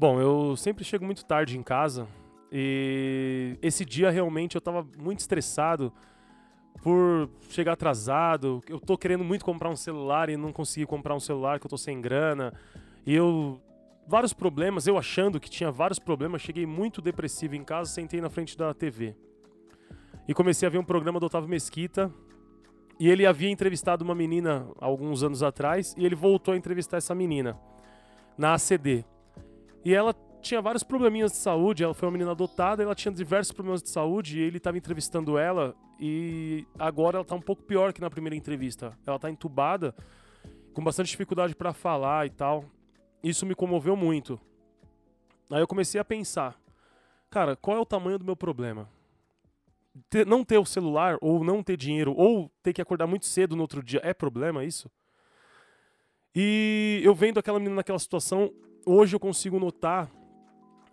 Bom, eu sempre chego muito tarde em casa e esse dia realmente eu tava muito estressado por chegar atrasado. Eu tô querendo muito comprar um celular e não consegui comprar um celular que eu tô sem grana. E eu vários problemas, eu achando que tinha vários problemas, cheguei muito depressivo em casa, sentei na frente da TV. E comecei a ver um programa do Otávio Mesquita. E ele havia entrevistado uma menina alguns anos atrás e ele voltou a entrevistar essa menina na ACD. E ela tinha vários probleminhas de saúde, ela foi uma menina adotada, ela tinha diversos problemas de saúde e ele estava entrevistando ela e agora ela está um pouco pior que na primeira entrevista. Ela está entubada, com bastante dificuldade para falar e tal. Isso me comoveu muito. Aí eu comecei a pensar, cara, qual é o tamanho do meu problema? Ter, não ter o celular, ou não ter dinheiro, ou ter que acordar muito cedo no outro dia, é problema isso? E eu vendo aquela menina naquela situação, hoje eu consigo notar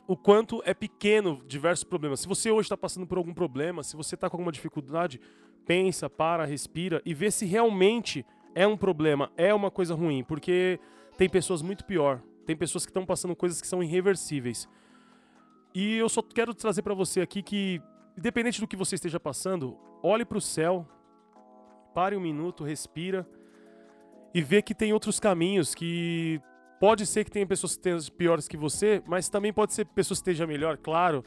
o quanto é pequeno diversos problemas. Se você hoje está passando por algum problema, se você está com alguma dificuldade, pensa, para, respira e vê se realmente é um problema, é uma coisa ruim, porque tem pessoas muito pior, tem pessoas que estão passando coisas que são irreversíveis. E eu só quero trazer para você aqui que, independente do que você esteja passando, olhe para o céu, pare um minuto, respira e vê que tem outros caminhos que Pode ser que tenha pessoas que piores que você, mas também pode ser pessoas que estejam melhor, claro.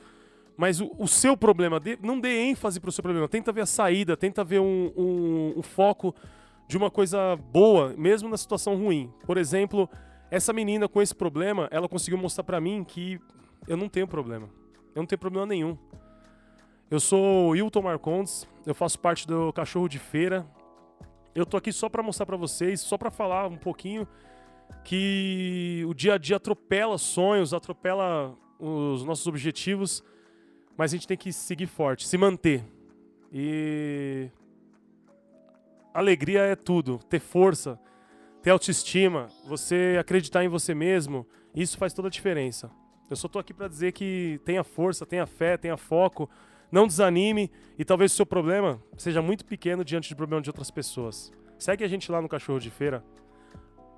Mas o, o seu problema, não dê ênfase para o seu problema. Tenta ver a saída, tenta ver um, um, um foco de uma coisa boa, mesmo na situação ruim. Por exemplo, essa menina com esse problema, ela conseguiu mostrar para mim que eu não tenho problema. Eu não tenho problema nenhum. Eu sou o Hilton Marcondes, eu faço parte do Cachorro de Feira. Eu tô aqui só para mostrar para vocês, só para falar um pouquinho que o dia a dia atropela sonhos, atropela os nossos objetivos, mas a gente tem que seguir forte, se manter. E alegria é tudo, ter força, ter autoestima, você acreditar em você mesmo, isso faz toda a diferença. Eu só tô aqui para dizer que tenha força, tenha fé, tenha foco, não desanime e talvez o seu problema seja muito pequeno diante do problema de outras pessoas. Segue a gente lá no Cachorro de Feira,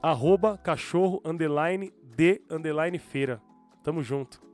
arroba cachorro underline de underline feira. Tamo junto.